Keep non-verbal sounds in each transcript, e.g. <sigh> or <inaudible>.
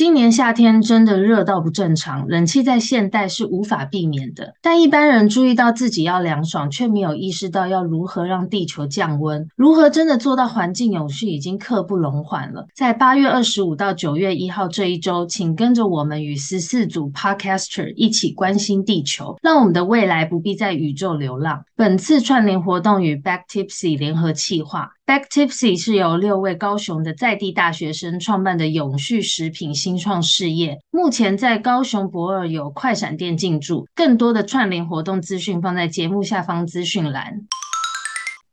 今年夏天真的热到不正常，冷气在现代是无法避免的。但一般人注意到自己要凉爽，却没有意识到要如何让地球降温，如何真的做到环境永续，已经刻不容缓了。在八月二十五到九月一号这一周，请跟着我们与十四组 Podcaster 一起关心地球，让我们的未来不必在宇宙流浪。本次串联活动与 Back Tipsy 联合企划。Back Tipsy 是由六位高雄的在地大学生创办的永续食品新创事业，目前在高雄博尔有快闪店进驻。更多的串联活动资讯放在节目下方资讯栏。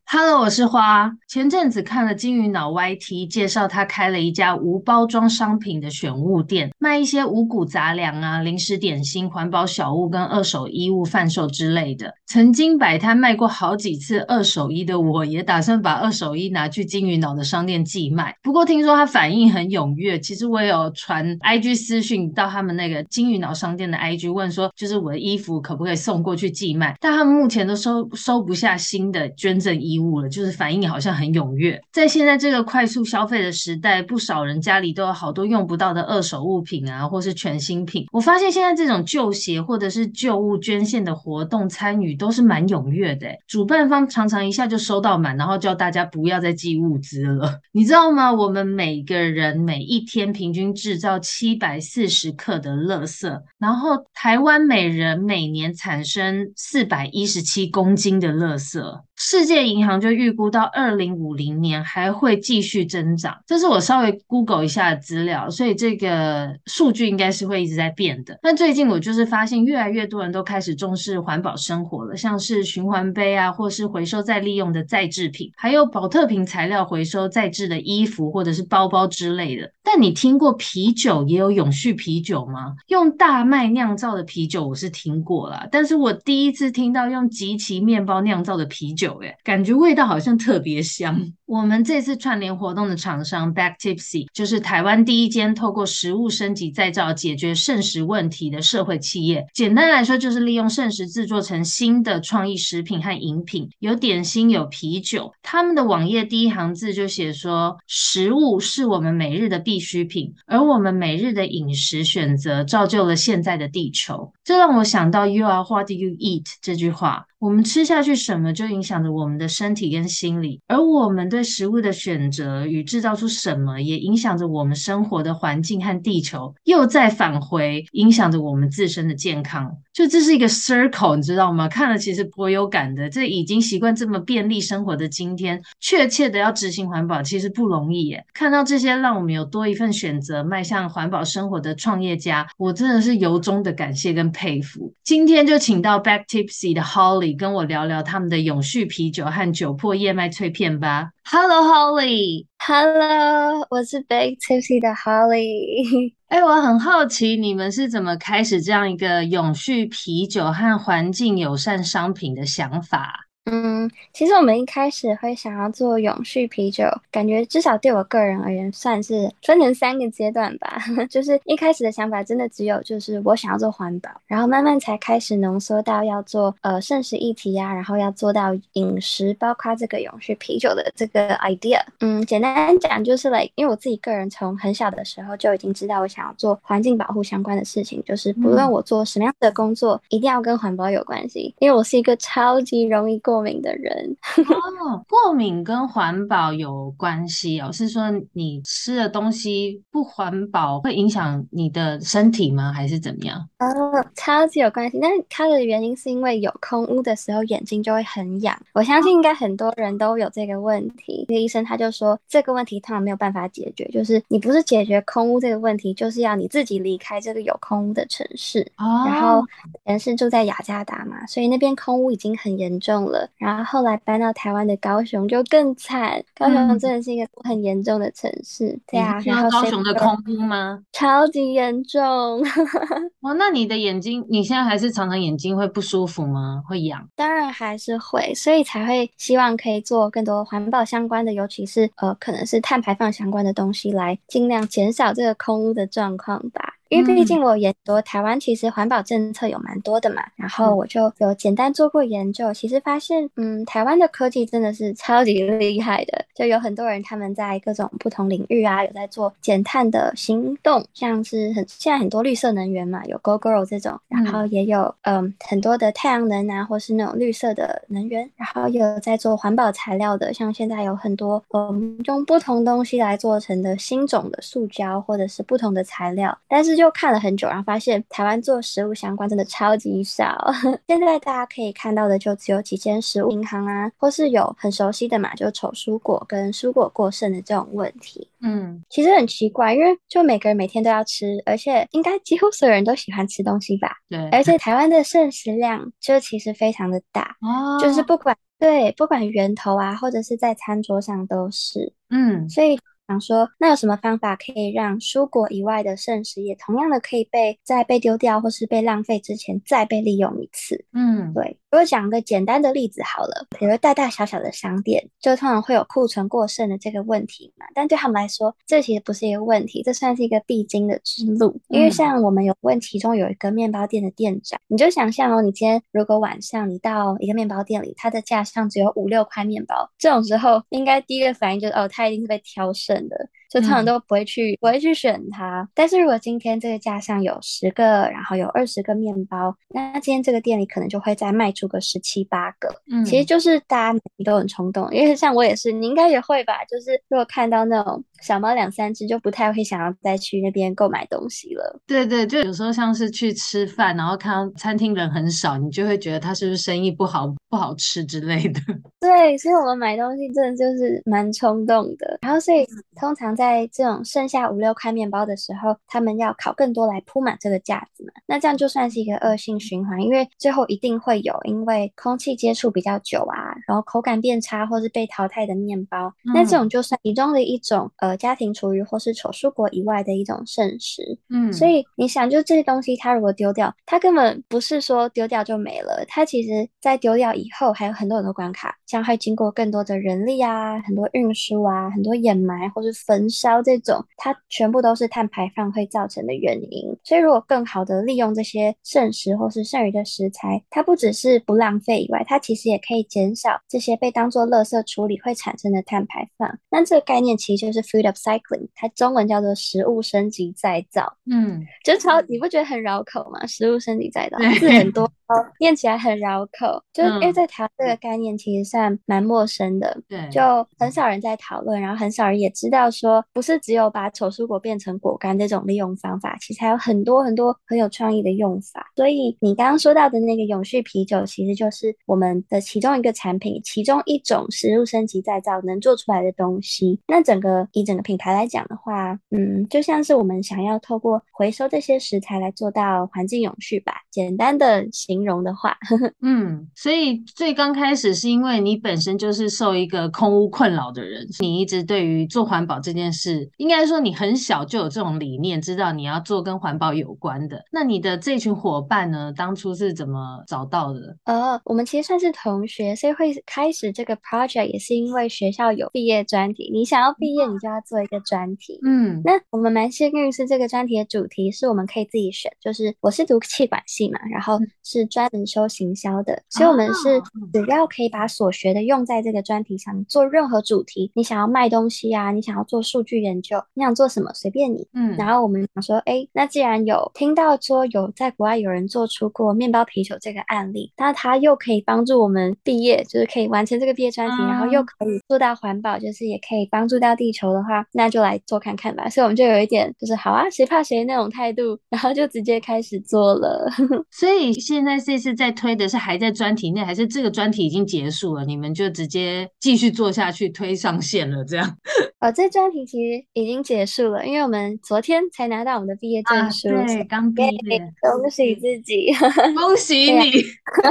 Hello，我是花。前阵子看了金鱼脑 YT 介绍，他开了一家无包装商品的选物店，卖一些五谷杂粮啊、零食点心、环保小物跟二手衣物贩售之类的。曾经摆摊卖过好几次二手衣的我，也打算把二手衣拿去金鱼脑的商店寄卖。不过听说他反应很踊跃，其实我有传 IG 私讯到他们那个金鱼脑商店的 IG 问说，就是我的衣服可不可以送过去寄卖？但他们目前都收收不下新的捐赠衣物了，就是反应好像很踊跃。在现在这个快速消费的时代，不少人家里都有好多用不到的二手物品啊，或是全新品。我发现现在这种旧鞋或者是旧物捐献的活动参与都是蛮踊跃的。主办方常常一下就收到满，然后叫大家不要再寄物资了。<laughs> 你知道吗？我们每个人每一天平均制造七百四十克的垃圾，然后台湾每人每年产生四百一十七公斤的垃圾。世界银行就预估到二零五零年还会继续增长，这是我稍微 Google 一下的资料，所以这个数据应该是会一直在变的。但最近我就是发现越来越多人都开始重视环保生活了，像是循环杯啊，或是回收再利用的再制品，还有保特瓶材料回收再制的衣服或者是包包之类的。但你听过啤酒也有永续啤酒吗？用大麦酿造的啤酒我是听过啦，但是我第一次听到用即期面包酿造的啤酒。诶感觉味道好像特别香。我们这次串联活动的厂商 Back Tipsy 就是台湾第一间透过食物升级再造解决剩食问题的社会企业。简单来说，就是利用剩食制作成新的创意食品和饮品，有点心，有啤酒。他们的网页第一行字就写说：“食物是我们每日的必需品，而我们每日的饮食选择造就了现在的地球。”这让我想到 “You are what you eat” 这句话。我们吃下去什么，就影响着我们的身体跟心理，而我们对食物的选择与制造出什么，也影响着我们生活的环境和地球，又再返回影响着我们自身的健康。就这是一个 circle，你知道吗？看了其实颇有感的。这已经习惯这么便利生活的今天，确切的要执行环保，其实不容易耶。看到这些让我们有多一份选择，迈向环保生活的创业家，我真的是由衷的感谢跟佩服。今天就请到 Back Tipsy 的 Holly 跟我聊聊他们的永续啤酒和酒粕燕麦脆片吧。Hello Holly。Hello，我是 Back Tipsy 的 Holly。<laughs> 哎，我很好奇，你们是怎么开始这样一个永续啤酒和环境友善商品的想法？嗯，其实我们一开始会想要做永续啤酒，感觉至少对我个人而言，算是分成三个阶段吧。<laughs> 就是一开始的想法真的只有就是我想要做环保，然后慢慢才开始浓缩到要做呃膳食议题呀，然后要做到饮食，包括这个永续啤酒的这个 idea。嗯，简单讲就是 like，因为我自己个人从很小的时候就已经知道我想要做环境保护相关的事情，就是不论我做什么样的工作，嗯、一定要跟环保有关系，因为我是一个超级容易过。过敏的人 <laughs> 哦，过敏跟环保有关系哦？是说你吃的东西不环保会影响你的身体吗？还是怎么样？哦，超级有关系。但是它的原因是因为有空污的时候眼睛就会很痒。我相信应该很多人都有这个问题。那个医生他就说这个问题通常没有办法解决，就是你不是解决空污这个问题，就是要你自己离开这个有空污的城市。哦，然后人是住在雅加达嘛，所以那边空污已经很严重了。然后后来搬到台湾的高雄就更惨，高雄真的是一个很严重的城市。嗯、对啊，然后高雄的空污吗？<laughs> 超级严重。<laughs> 哇，那你的眼睛，你现在还是常常眼睛会不舒服吗？会痒？当然还是会，所以才会希望可以做更多环保相关的，尤其是呃，可能是碳排放相关的东西，来尽量减少这个空污的状况吧。因为毕竟我研究台湾其实环保政策有蛮多的嘛，然后我就有简单做过研究，其实发现，嗯，台湾的科技真的是超级厉害的，就有很多人他们在各种不同领域啊，有在做减碳的行动，像是很现在很多绿色能源嘛，有 Gogoro 这种，然后也有嗯很多的太阳能啊，或是那种绿色的能源，然后也有在做环保材料的，像现在有很多嗯用不同东西来做成的新种的塑胶或者是不同的材料，但是就看了很久，然后发现台湾做食物相关真的超级少。<laughs> 现在大家可以看到的就只有几间食物银行啊，或是有很熟悉的嘛，就丑蔬果跟蔬果过剩的这种问题。嗯，其实很奇怪，因为就每个人每天都要吃，而且应该几乎所有人都喜欢吃东西吧？对。而且台湾的剩食量就其实非常的大，<laughs> 哦，就是不管对不管源头啊，或者是在餐桌上都是。嗯，所以。想说，那有什么方法可以让蔬果以外的剩食也同样的可以被在被丢掉或是被浪费之前再被利用一次？嗯，对。如果讲个简单的例子好了，比如大大小小的商店，就通常会有库存过剩的这个问题嘛。但对他们来说，这其实不是一个问题，这算是一个必经的之路。因为像我们有问，其中有一个面包店的店长，你就想象哦，你今天如果晚上你到一个面包店里，它的架上只有五六块面包，这种时候应该第一个反应就是哦，它一定是被挑剩的。就通常都不会去，嗯、不会去选它。但是如果今天这个架上有十个，然后有二十个面包，那今天这个店里可能就会再卖出个十七八个。嗯，其实就是大家都很冲动，因为像我也是，你应该也会吧？就是如果看到那种小猫两三只，就不太会想要再去那边购买东西了。对对，就有时候像是去吃饭，然后看到餐厅人很少，你就会觉得他是不是生意不好、不好吃之类的。<laughs> 对，所以我们买东西真的就是蛮冲动的。然后所以通常。在这种剩下五六块面包的时候，他们要烤更多来铺满这个架子嘛？那这样就算是一个恶性循环，因为最后一定会有因为空气接触比较久啊，然后口感变差或是被淘汰的面包。嗯、那这种就算其中的一种呃家庭厨余或是丑蔬果以外的一种剩食。嗯，所以你想，就这些东西它如果丢掉，它根本不是说丢掉就没了，它其实在丢掉以后还有很多很多关卡，像会经过更多的人力啊，很多运输啊，很多掩埋或是焚。烧这种，它全部都是碳排放会造成的原因。所以，如果更好的利用这些剩食或是剩余的食材，它不只是不浪费以外，它其实也可以减少这些被当做垃圾处理会产生的碳排放。那这个概念其实就是 food upcycling，它中文叫做食物升级再造。嗯，就超，你不觉得很绕口吗？食物升级再造字很多。哦，念起来很绕口，就是因为在台湾这个概念其实算蛮陌生的，对、嗯，就很少人在讨论，然后很少人也知道说，不是只有把丑蔬果变成果干这种利用方法，其实还有很多很多很有创意的用法。所以你刚刚说到的那个永续啤酒，其实就是我们的其中一个产品，其中一种食物升级再造能做出来的东西。那整个以整个品牌来讲的话，嗯，就像是我们想要透过回收这些食材来做到环境永续吧，简单的形形容的话，<laughs> 嗯，所以最刚开始是因为你本身就是受一个空屋困扰的人，你一直对于做环保这件事，应该说你很小就有这种理念，知道你要做跟环保有关的。那你的这群伙伴呢，当初是怎么找到的？呃，我们其实算是同学，所以会开始这个 project 也是因为学校有毕业专题，你想要毕业，你就要做一个专题。嗯，那我们蛮幸运是这个专题的主题是我们可以自己选，就是我是读气管系嘛，然后是。专门修行销的，所以我们是只要可以把所学的用在这个专题上，做任何主题。你想要卖东西啊，你想要做数据研究，你想做什么随便你。嗯，然后我们想说，哎，那既然有听到说有在国外有人做出过面包啤酒这个案例，那他又可以帮助我们毕业，就是可以完成这个毕业专题，然后又可以做到环保，就是也可以帮助到地球的话，那就来做看看吧。所以我们就有一点就是好啊，谁怕谁那种态度，然后就直接开始做了。<laughs> 所以现在。这次在推的是还在专题内，还是这个专题已经结束了？你们就直接继续做下去，推上线了这样？<laughs> 哦，这专题其实已经结束了，因为我们昨天才拿到我们的毕业证书，啊、对，刚毕业，恭喜自己，<laughs> 恭喜你！<laughs>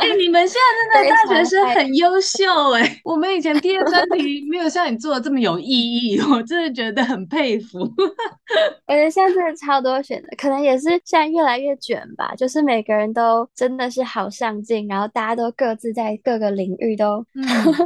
哎、欸，你们现在真的大学生很优秀哎、欸，我们以前毕业专题没有像你做的这么有意义，我真的觉得很佩服。我觉得现在真的超多选的，可能也是现在越来越卷吧，就是每个人都。真的是好上进，然后大家都各自在各个领域都、<laughs> 嗯、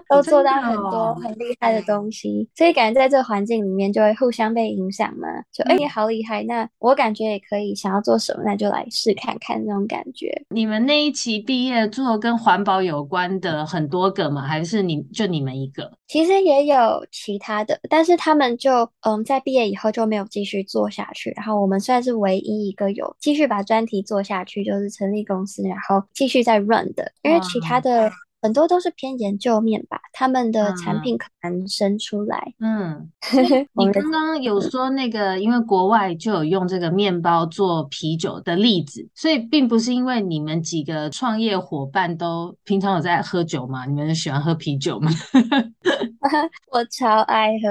都做到很多很厉害的东西，所以感觉在这个环境里面就会互相被影响嘛。就哎，你、欸、好厉害，那我感觉也可以，想要做什么，那就来试看看那种感觉。你们那一期毕业做跟环保有关的很多个吗？还是你就你们一个？其实也有其他的，但是他们就嗯，在毕业以后就没有继续做下去。然后我们算是唯一一个有继续把专题做下去，就是成立公司，然后继续在 run 的，因为其他的。很多都是偏研究面吧，他们的产品可能生出来。嗯，<laughs> 你刚刚有说那个，因为国外就有用这个面包做啤酒的例子，所以并不是因为你们几个创业伙伴都平常有在喝酒吗？你们喜欢喝啤酒吗？<laughs> <laughs> 我超爱喝，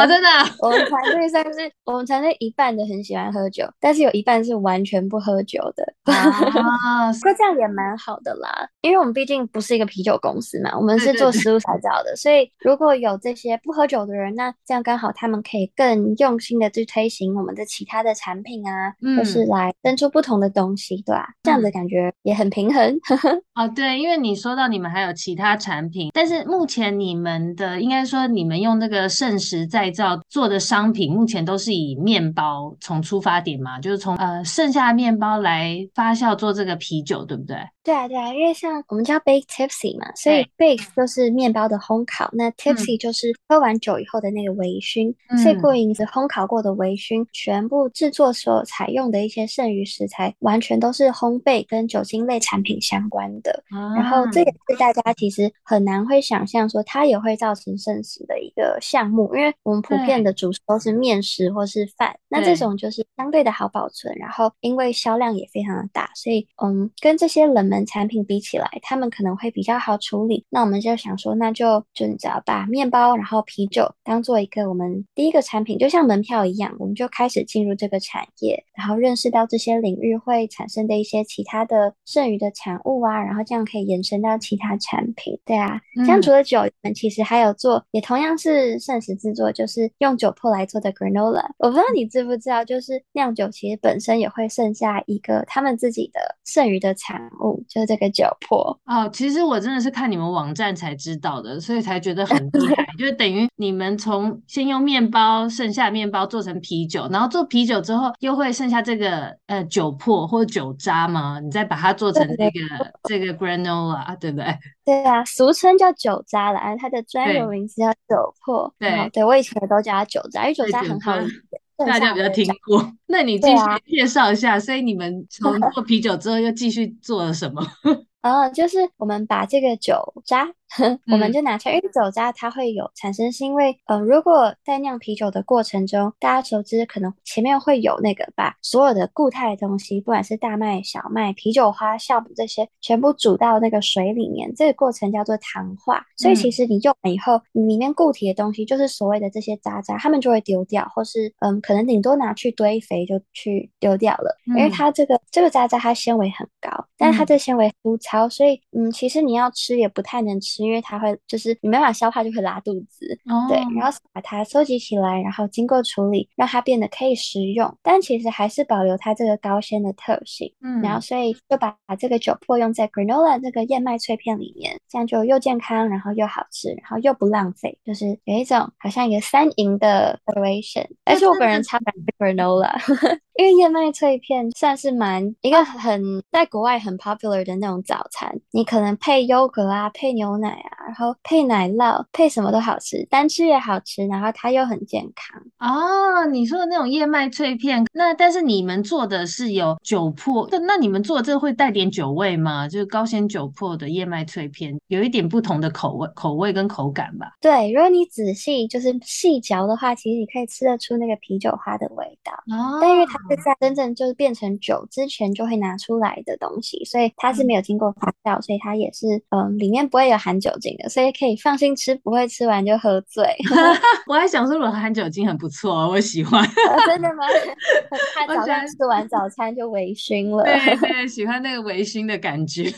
啊、真的。我们团队算是我们团队一半的很喜欢喝酒，但是有一半是完全不喝酒的。啊，不过这样也蛮好的啦，因为我们毕竟不是一个啤。啤酒公司嘛，我们是做食物材料的，所以如果有这些不喝酒的人，那这样刚好他们可以更用心的去推行我们的其他的产品啊，就、嗯、是来生出不同的东西，对吧、啊？这样子感觉也很平衡。嗯、<laughs> 哦，对，因为你说到你们还有其他产品，但是目前你们的应该说你们用那个剩食再造做的商品，目前都是以面包从出发点嘛，就是从呃剩下的面包来发酵做这个啤酒，对不对？对啊，对啊，因为像我们叫 Bake Tipsy 嘛，所以 Bake 就是面包的烘烤，那 Tipsy 就是喝完酒以后的那个微醺，嗯、所以过瘾是烘烤过的微醺，全部制作所采用的一些剩余食材，完全都是烘焙跟酒精类产品相关的。啊、然后这也是大家其实很难会想象说它也会造成剩食的一个项目，因为我们普遍的主食都是面食或是饭，那这种就是相对的好保存，然后因为销量也非常的大，所以嗯，跟这些冷门产品比起来，他们可能会比较好处理。那我们就想说，那就就你知道，把面包然后啤酒当做一个我们第一个产品，就像门票一样，我们就开始进入这个产业，然后认识到这些领域会产生的一些其他的剩余的产物啊，然后这样可以延伸到其他产品。对啊，像除了酒，我们其实还有做，也同样是膳食制作，就是用酒粕来做的 granola。我不知道你知不知道，就是酿酒其实本身也会剩下一个他们自己的剩余的产物。就这个酒粕哦，其实我真的是看你们网站才知道的，所以才觉得很厉害。就等于你们从先用面包剩下面包做成啤酒，然后做啤酒之后又会剩下这个呃酒粕或酒渣嘛，你再把它做成这个这个 granola，对不对？<laughs> 对啊，俗称叫酒渣了，它的专有名词叫酒粕。对，对我以前也都叫它酒渣，因为酒渣很好理解。大家有没有听过？那你继续介绍一下。啊、所以你们 <laughs> 从做啤酒之后又继续做了什么？<laughs> 哦，就是我们把这个酒渣。<laughs> 我们就拿出来，因为酒渣它会有产生，是因为呃，如果在酿啤酒的过程中，大家熟知可能前面会有那个把所有的固态的东西，不管是大麦、小麦、啤酒花、酵母这些，全部煮到那个水里面，这个过程叫做糖化。所以其实你用了以后，你里面固体的东西就是所谓的这些渣渣，他们就会丢掉，或是嗯，可能顶多拿去堆肥就去丢掉了，因为它这个这个渣渣它纤维很高，但是它这纤维粗糙，所以嗯，其实你要吃也不太能吃。因为它会，就是你没办法消化，就会拉肚子。Oh. 对，然后把它收集起来，然后经过处理，让它变得可以食用，但其实还是保留它这个高纤的特性。嗯，然后所以就把这个酒粕用在 granola 这个燕麦脆片里面，这样就又健康，然后又好吃，然后又不浪费，就是有一种好像一个三赢的 <laughs> situation。而且我本人超喜欢 granola。<laughs> 因为燕麦脆片算是蛮一个很在国外很 popular 的那种早餐，你可能配优格啊，配牛奶啊，然后配奶酪，配什么都好吃，单吃也好吃，然后它又很健康。哦，你说的那种燕麦脆片，那但是你们做的是有酒粕，那那你们做的这个会带点酒味吗？就是高纤酒粕的燕麦脆片，有一点不同的口味、口味跟口感吧？对，如果你仔细就是细嚼的话，其实你可以吃得出那个啤酒花的味道。哦，但因为它。是在真正就是变成酒之前就会拿出来的东西，所以它是没有经过发酵，所以它也是嗯、呃、里面不会有含酒精的，所以可以放心吃，不会吃完就喝醉。<laughs> <laughs> 我还想说，如果含酒精很不错，我喜欢。哦、真的吗？<laughs> 他早上吃完早餐就微醺了。对对，喜欢那个微醺的感觉。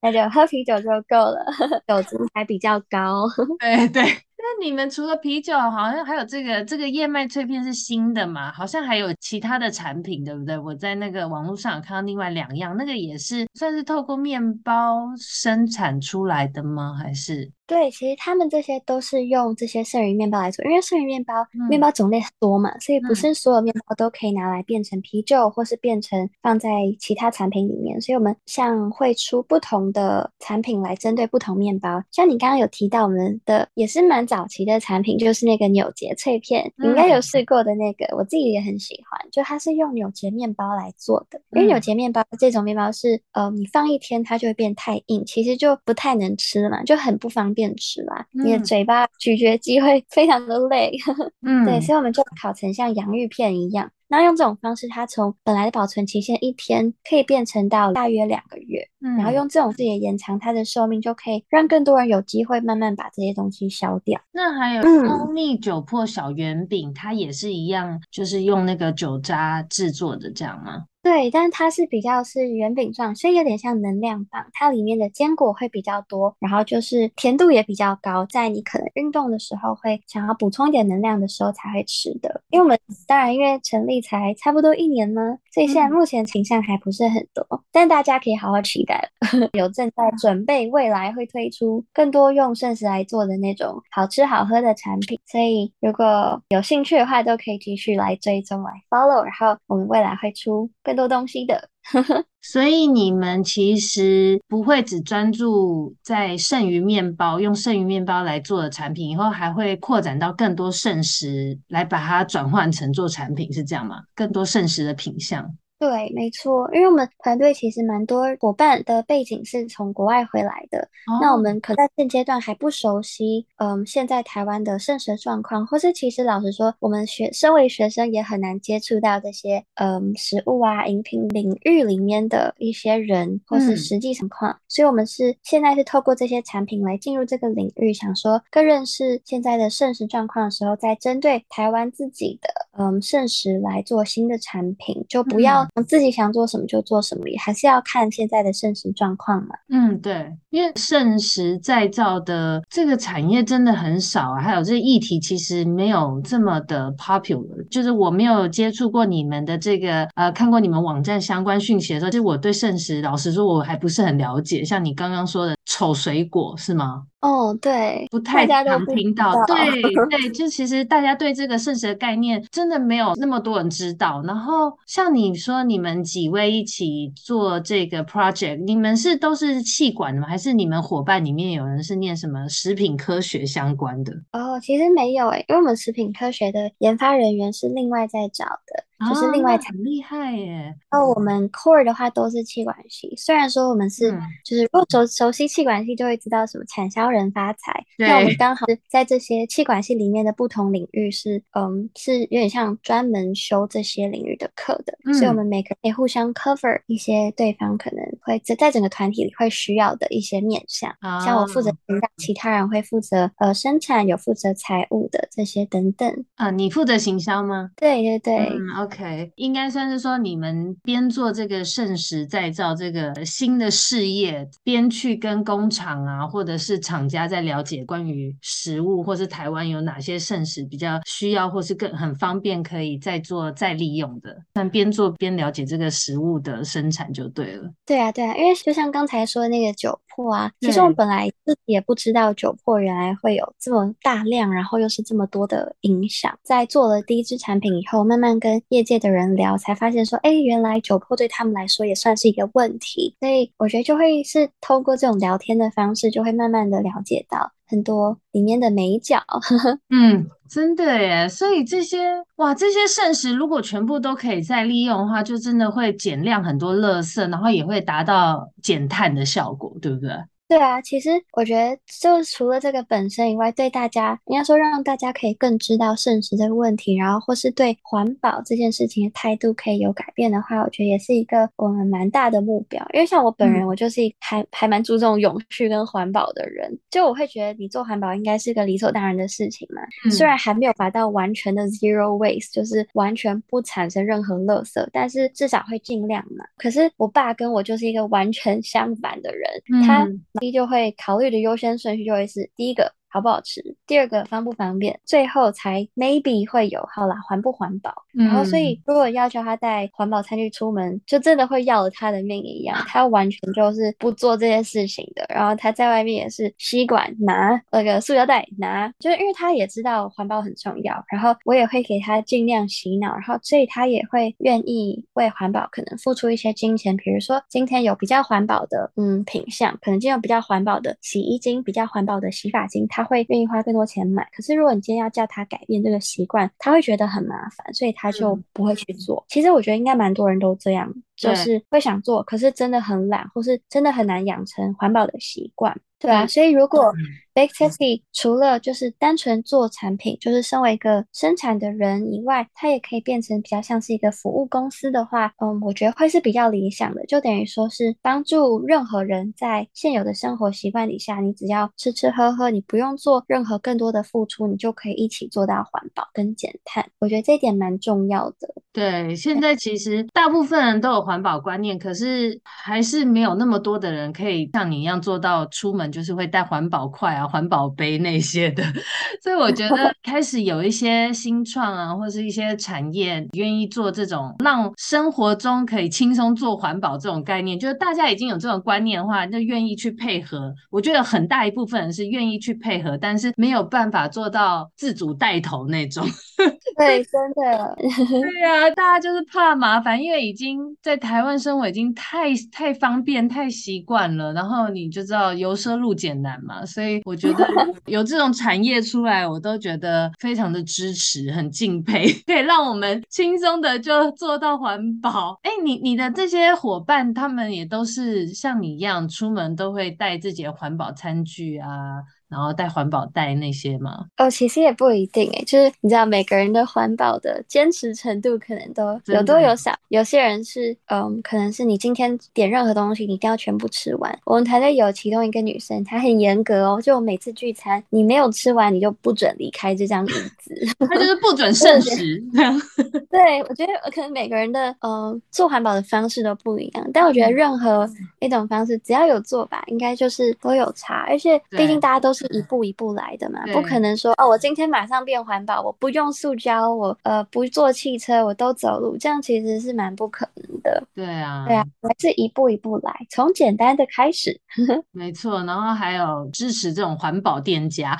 那就喝啤酒就够了，酒精还比较高。对对。那你们除了啤酒，好像还有这个这个燕麦脆片是新的嘛？好像还有其他的产品，对不对？我在那个网络上看到另外两样，那个也是算是透过面包生产出来的吗？还是？对，其实他们这些都是用这些剩余面包来做，因为剩余面包、嗯、面包种类很多嘛，所以不是所有面包都可以拿来变成啤酒，或是变成放在其他产品里面。所以我们像会出不同的产品来针对不同面包。像你刚刚有提到我们的也是蛮早期的产品，就是那个纽结脆片，你应该有试过的那个，我自己也很喜欢。就它是用纽结面包来做的，因为纽结面包这种面包是呃，你放一天它就会变太硬，其实就不太能吃了嘛，就很不方便。电池啦，你的嘴巴咀嚼肌会 <laughs> 非常的累。<laughs> 嗯，对，所以我们就烤成像洋芋片一样。那用这种方式，它从本来的保存期限一天，可以变成到大约两个月。嗯，然后用这种自己延长它的寿命，就可以让更多人有机会慢慢把这些东西消掉。那还有蜂蜜酒粕小圆饼，它也是一样，就是用那个酒渣制作的，这样吗？对，但是它是比较是圆饼状，所以有点像能量棒。它里面的坚果会比较多，然后就是甜度也比较高，在你可能运动的时候会想要补充一点能量的时候才会吃的。因为我们当然因为成立才差不多一年呢，所以现在目前倾向还不是很多，嗯、但大家可以好好期待，<laughs> 有正在准备未来会推出更多用膳食来做的那种好吃好喝的产品。所以如果有兴趣的话，都可以继续来追踪来 follow，然后我们未来会出。更多东西的，<laughs> 所以你们其实不会只专注在剩余面包，用剩余面包来做的产品，以后还会扩展到更多剩食，来把它转换成做产品，是这样吗？更多剩食的品相。对，没错，因为我们团队其实蛮多伙伴的背景是从国外回来的，哦、那我们可在现阶段还不熟悉，嗯，现在台湾的剩食状况，或是其实老实说，我们学身为学生也很难接触到这些，嗯，食物啊、饮品领域里面的一些人或是实际情况，嗯、所以我们是现在是透过这些产品来进入这个领域，想说更认识现在的剩食状况的时候，再针对台湾自己的，嗯，剩食来做新的产品，就不要、嗯。我自己想做什么就做什么，也还是要看现在的盛食状况嘛。嗯，对，因为盛食再造的这个产业真的很少啊，还有这议题其实没有这么的 popular。就是我没有接触过你们的这个呃，看过你们网站相关讯息的时候，其实我对盛食老实说我还不是很了解。像你刚刚说的丑水果是吗？哦，对，不太常听到。对 <laughs> 对，就其实大家对这个圣食的概念真的没有那么多人知道。然后像你说，你们几位一起做这个 project，你们是都是气管的吗？还是你们伙伴里面有人是念什么食品科学相关的？哦，其实没有诶，因为我们食品科学的研发人员是另外在找的。就是另外很厉害耶。那我们 core 的话都是气管系，虽然说我们是，就是如果熟熟悉气管系就会知道什么产销人发财。那我们刚好是在这些气管系里面的不同领域是，嗯，是有点像专门修这些领域的课的，所以我们每个也互相 cover 一些对方可能会在在整个团体里会需要的一些面向。像我负责领导，其他人会负责呃生产，有负责财务的这些等等。啊，你负责行销吗？对对对。嗯 OK，应该算是说你们边做这个圣石再造这个新的事业，边去跟工厂啊，或者是厂家在了解关于食物，或是台湾有哪些圣石比较需要，或是更很方便可以再做再利用的。但边做边了解这个食物的生产就对了。对啊，对啊，因为就像刚才说的那个酒粕啊，其实我们本来自己也不知道酒粕原来会有这么大量，然后又是这么多的影响。在做了第一支产品以后，慢慢跟业界的人聊，才发现说，哎，原来酒粕对他们来说也算是一个问题。所以我觉得就会是透过这种聊天的方式，就会慢慢的了解到很多里面的美角。<laughs> 嗯，真的耶。所以这些哇，这些剩食如果全部都可以再利用的话，就真的会减量很多垃圾，然后也会达到减碳的效果，对不对？对啊，其实我觉得，就除了这个本身以外，对大家应该说让大家可以更知道剩食这个问题，然后或是对环保这件事情的态度可以有改变的话，我觉得也是一个我们蛮大的目标。因为像我本人，我就是一还还蛮注重永续跟环保的人，就我会觉得你做环保应该是个理所当然的事情嘛。虽然还没有达到完全的 zero waste，就是完全不产生任何垃圾，但是至少会尽量嘛。可是我爸跟我就是一个完全相反的人，他。就会考虑的优先顺序就会是第一个好不好吃，第二个方不方便，最后才 maybe 会有好啦，环不环保。然后所以如果要求他带环保餐具出门，就真的会要了他的命一样，他完全就是不做这些事情的。然后他在外面也是吸管拿那个塑料袋拿，就是因为他也知道环保很重要。然后我也会给他尽量洗脑，然后所以他也会愿意为环保可能付出一些金钱，比如说今天有比较环保的嗯品相，可能今天有比较环保的洗衣精，比较环保的洗发精，他会愿意花更多钱买。可是如果你今天要叫他改变这个习惯，他会觉得很麻烦，所以他就不会去做。其实我觉得应该蛮多人都这样。就是会想做，可是真的很懒，或是真的很难养成环保的习惯。对啊，所以如果 Baked Tipsy 除了就是单纯做产品，就是身为一个生产的人以外，它也可以变成比较像是一个服务公司的话，嗯，我觉得会是比较理想的。就等于说是帮助任何人在现有的生活习惯底下，你只要吃吃喝喝，你不用做任何更多的付出，你就可以一起做到环保跟减碳。我觉得这一点蛮重要的。对，现在其实大部分人都有环保观念，可是还是没有那么多的人可以像你一样做到出门。就是会带环保筷啊、环保杯那些的，<laughs> 所以我觉得开始有一些新创啊，或是一些产业愿意做这种让生活中可以轻松做环保这种概念，就是大家已经有这种观念的话，就愿意去配合。我觉得很大一部分人是愿意去配合，但是没有办法做到自主带头那种。<laughs> 对，真的。对、啊，大家就是怕麻烦，因为已经在台湾生活已经太太方便、太习惯了，然后你就知道由奢入俭难嘛，所以我我觉得 <laughs> 有这种产业出来，我都觉得非常的支持，很敬佩，<laughs> 可以让我们轻松的就做到环保。哎，你你的这些伙伴，他们也都是像你一样，出门都会带自己的环保餐具啊。然后带环保袋那些吗？哦，其实也不一定诶，就是你知道每个人的环保的坚持程度可能都有多有少。有些人是，嗯，可能是你今天点任何东西，你一定要全部吃完。我们团队有其中一个女生，她很严格哦，就每次聚餐，你没有吃完，你就不准离开这张椅子。<laughs> 她就是不准剩食。<laughs> <laughs> 对，我觉得可能每个人的嗯做环保的方式都不一样，但我觉得任何一种方式，只要有做吧，应该就是都有差。而且毕竟大家都是。一步一步来的嘛，不可能说哦，我今天马上变环保，我不用塑胶，我呃不坐汽车，我都走路，这样其实是蛮不可能的。对啊，对啊，还是一步一步来，从简单的开始。<laughs> 没错，然后还有支持这种环保店家。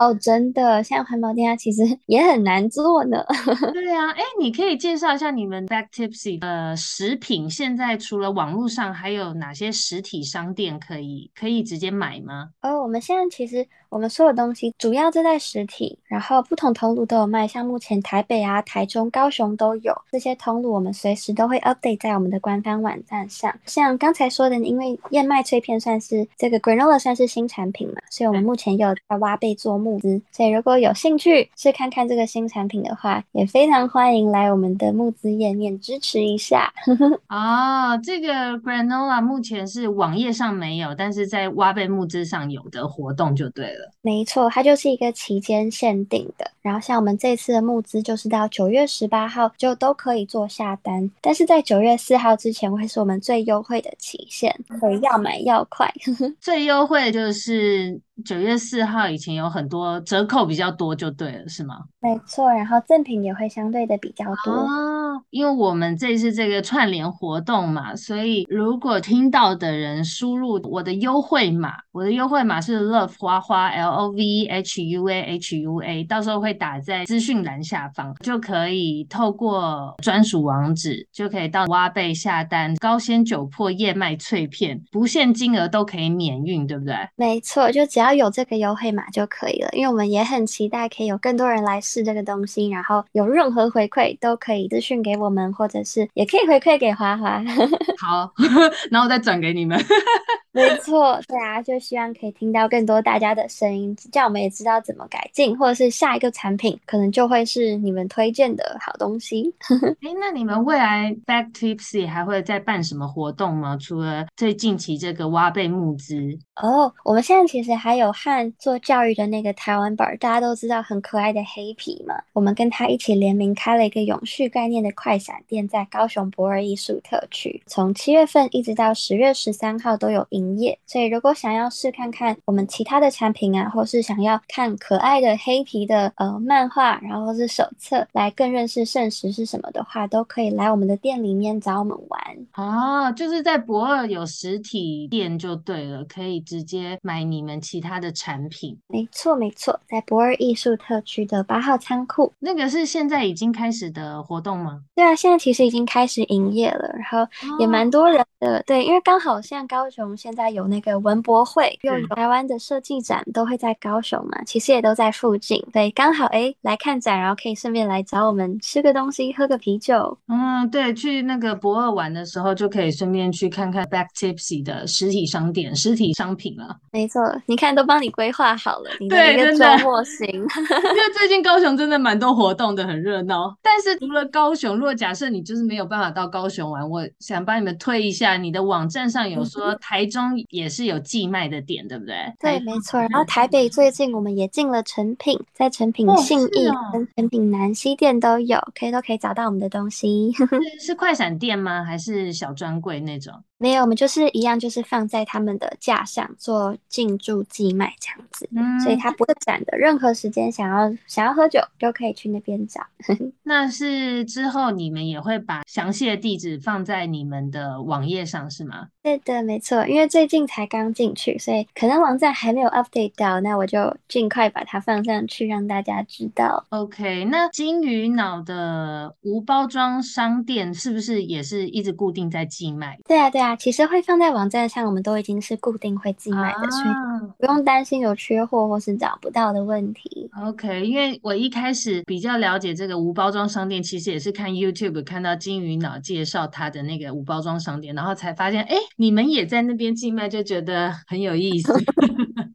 哦，真的，现在环保店家其实 <laughs> 也很难做呢。<laughs> 对啊，哎，你可以介绍一下你们 Baked Tipsy 的食品，现在除了网络上，还有哪些实体商店可以可以直接买吗？哦，我们现在其实我们所有东西主要就在实体，然后不同通路都有卖，像目前台北啊、台中、高雄都有这些通路，我们随时都会 update 在我们的官方网站上。像刚才说的，因为燕麦脆片算是这个 granola 算是新产品嘛，所以我们目前有在挖贝做募资。所以如果有兴趣去看看这个新产品的话，也非常欢迎来我们的募资页面支持一下。啊、<laughs> 哦，这个 granola 目前是网页上没有，但是在挖贝募资上有的活动就对了。没错，它就是一个期间限定的。然后像我们这次的募资就是到九月十八号就都可以做下单，但是在九月四号之前会是我们最优惠的期限，所以要买要快。<laughs> 最优惠的就是。九月四号以前有很多折扣比较多就对了，是吗？没错，然后赠品也会相对的比较多。哦，因为我们这次这个串联活动嘛，所以如果听到的人输入我的优惠码，我的优惠码是 Love 花花 L O V H U A H U A，到时候会打在资讯栏下方，就可以透过专属网址就可以到挖贝下单高纤酒粕燕麦脆片，不限金额都可以免运，对不对？没错，就只要。有这个优惠码就可以了，因为我们也很期待可以有更多人来试这个东西，然后有任何回馈都可以资讯给我们，或者是也可以回馈给花花。<laughs> 好，<laughs> 然后再转给你们。<laughs> 没错，对啊，就希望可以听到更多大家的声音，这样我们也知道怎么改进，或者是下一个产品可能就会是你们推荐的好东西。<laughs> 哎，那你们未来 Baked Tipsy 还会再办什么活动吗？除了最近期这个挖贝募资？哦，我们现在其实还有和做教育的那个台湾宝，大家都知道很可爱的黑皮嘛，我们跟他一起联名开了一个永续概念的快闪店，在高雄博尔艺术特区，从七月份一直到十月十三号都有营营业，所以如果想要试看看我们其他的产品啊，或是想要看可爱的黑皮的呃漫画，然后是手册，来更认识圣石是什么的话，都可以来我们的店里面找我们玩。哦，就是在博二有实体店就对了，可以直接买你们其他的产品。没错没错，在博二艺术特区的八号仓库，那个是现在已经开始的活动吗？对啊，现在其实已经开始营业了，然后也蛮多人的。哦、对，因为刚好现在高雄现在有那个文博会，又有台湾的设计展都会在高雄嘛，其实也都在附近。对，刚好哎来看展，然后可以顺便来找我们吃个东西，喝个啤酒。嗯，对，去那个博二玩的时候就可以顺便去看看 Back Tipsy 的实体商店、实体商品了。没错，你看都帮你规划好了，你的一个周末行。<laughs> 因为最近高雄真的蛮多活动的，很热闹。但是除了高雄，如果假设你就是没有办法到高雄玩，我想帮你们推一下，你的网站上有说台中也是有寄卖的点，对不对？对，没错。然后台北最近我们也进了成品，在成品信义跟成品南西店都有，可以都可以找到我们的东西。<laughs> 是，是快闪店吗？还是小专柜那种？没有，我们就是一样，就是放在他们的架上做进驻寄卖这样子，嗯、所以它不会展的。任何时间想要想要喝酒，都可以去那边找。<laughs> 那是之后你们也会把详细的地址放在你们的网页上，是吗？对的，没错。因为最近才刚进去，所以可能网站还没有 update 到，那我就尽快把它放上去，让大家知道。OK，那金鱼脑的无包装商店是不是也是一直固定在寄卖？对啊，对啊。其实会放在网站上，我们都已经是固定会寄卖的，啊、所以不用担心有缺货或是找不到的问题。OK，因为我一开始比较了解这个无包装商店，其实也是看 YouTube 看到金鱼脑介绍他的那个无包装商店，然后才发现，哎，你们也在那边寄卖，就觉得很有意思。<laughs>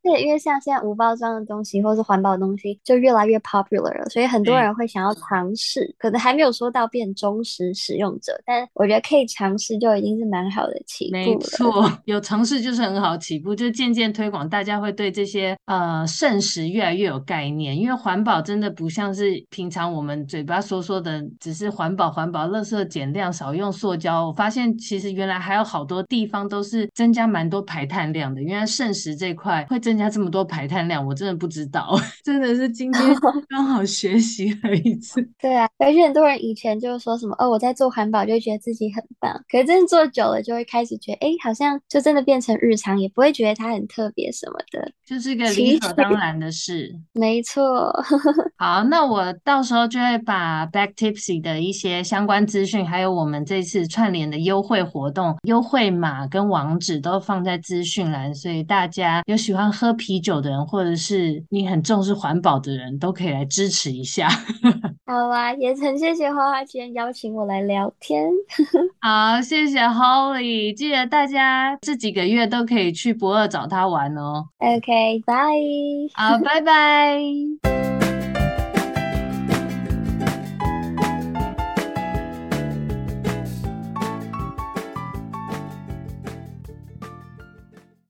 对，因为像现在无包装的东西或是环保的东西就越来越 popular 了，所以很多人会想要尝试，可能还没有说到变忠实使用者，但我觉得可以尝试就已经是蛮好的起步。没错，有尝试就是很好起步，就渐渐推广，大家会对这些呃剩食越来越有概念。因为环保真的不像是平常我们嘴巴说说的，只是环保环保，垃圾减量，少用塑胶。我发现其实原来还有好多地方都是增加蛮多排碳量的。原来剩食这块会增。加这么多排碳量，我真的不知道，<laughs> 真的是今天 <laughs> 刚好学习了一次。对啊，而且很多人以前就是说什么哦，我在做环保，就觉得自己很棒。可是真的做久了，就会开始觉得，哎，好像就真的变成日常，也不会觉得它很特别什么的，就是一个理所当然的事。没错。<laughs> 好，那我到时候就会把 Back Tipsy 的一些相关资讯，还有我们这次串联的优惠活动优惠码跟网址都放在资讯栏，所以大家有喜欢喝。喝啤酒的人，或者是你很重视环保的人，都可以来支持一下。<laughs> 好啊，也很谢谢花花今天邀请我来聊天。<laughs> 好，谢谢 Holly，记得大家这几个月都可以去博二找他玩哦。OK，bye。好，拜拜。